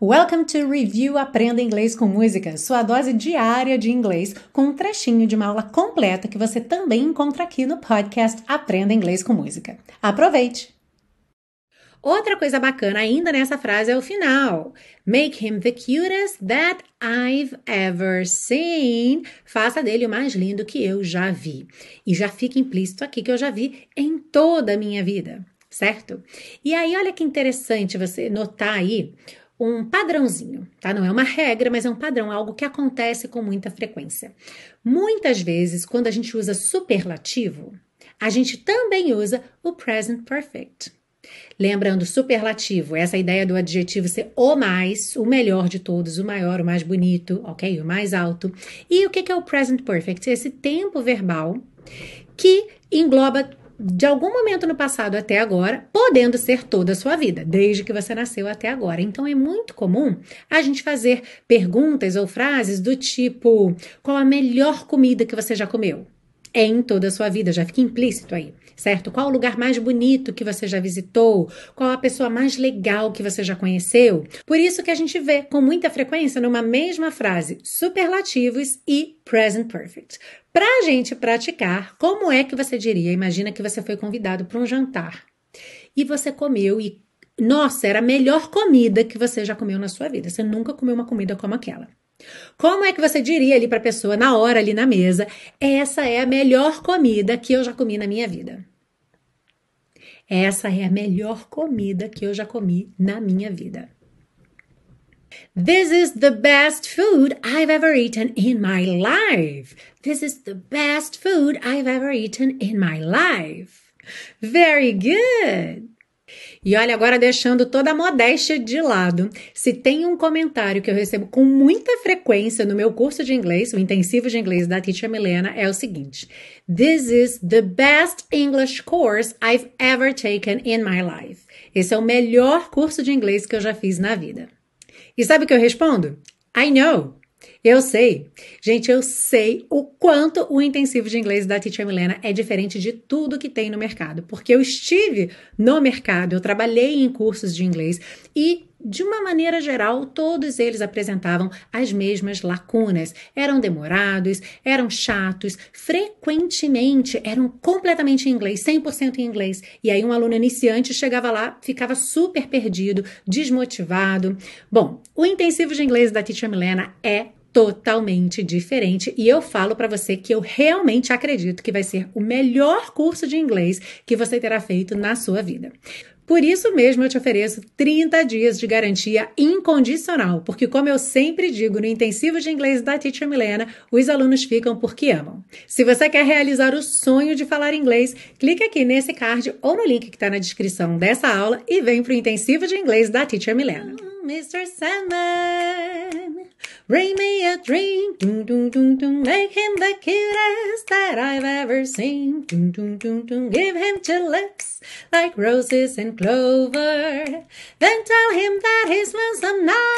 Welcome to Review Aprenda Inglês com Música, sua dose diária de inglês, com um trechinho de uma aula completa que você também encontra aqui no podcast Aprenda Inglês com Música. Aproveite! Outra coisa bacana ainda nessa frase é o final. Make him the cutest that I've ever seen. Faça dele o mais lindo que eu já vi. E já fica implícito aqui que eu já vi em toda a minha vida, certo? E aí, olha que interessante você notar aí um padrãozinho, tá? Não é uma regra, mas é um padrão, algo que acontece com muita frequência. Muitas vezes, quando a gente usa superlativo, a gente também usa o present perfect. Lembrando, superlativo, essa ideia do adjetivo ser o mais, o melhor de todos, o maior, o mais bonito, ok? O mais alto. E o que é o present perfect? Esse tempo verbal que engloba de algum momento no passado até agora, podendo ser toda a sua vida, desde que você nasceu até agora. Então é muito comum a gente fazer perguntas ou frases do tipo: qual a melhor comida que você já comeu? É em toda a sua vida, já fica implícito aí, certo? Qual o lugar mais bonito que você já visitou? Qual a pessoa mais legal que você já conheceu? Por isso que a gente vê com muita frequência numa mesma frase superlativos e present perfect. Para a gente praticar, como é que você diria? Imagina que você foi convidado para um jantar e você comeu e, nossa, era a melhor comida que você já comeu na sua vida. Você nunca comeu uma comida como aquela. Como é que você diria ali para a pessoa na hora ali na mesa? Essa é a melhor comida que eu já comi na minha vida. Essa é a melhor comida que eu já comi na minha vida. This is the best food I've ever eaten in my life. This is the best food I've ever eaten in my life. Very good. E olha, agora deixando toda a modéstia de lado, se tem um comentário que eu recebo com muita frequência no meu curso de inglês, o intensivo de inglês da Teacher Milena, é o seguinte: This is the best English course I've ever taken in my life. Esse é o melhor curso de inglês que eu já fiz na vida. E sabe o que eu respondo? I know. Eu sei. Gente, eu sei o quanto o intensivo de inglês da Teacher Milena é diferente de tudo que tem no mercado, porque eu estive no mercado, eu trabalhei em cursos de inglês e de uma maneira geral, todos eles apresentavam as mesmas lacunas. Eram demorados, eram chatos, frequentemente eram completamente em inglês, 100% em inglês. E aí um aluno iniciante chegava lá, ficava super perdido, desmotivado. Bom, o intensivo de inglês da Teacher Milena é totalmente diferente e eu falo para você que eu realmente acredito que vai ser o melhor curso de inglês que você terá feito na sua vida. Por isso mesmo eu te ofereço 30 dias de garantia incondicional, porque como eu sempre digo no intensivo de inglês da Teacher Milena, os alunos ficam porque amam. Se você quer realizar o sonho de falar inglês, clique aqui nesse card ou no link que está na descrição dessa aula e vem para o intensivo de inglês da Teacher Milena. Mr. Sandman, bring me a drink, dum, dum, dum, make him the cutest that I've ever seen, dum, dum, dum, give him two lips like roses and clover, then tell him that he's lonesome nights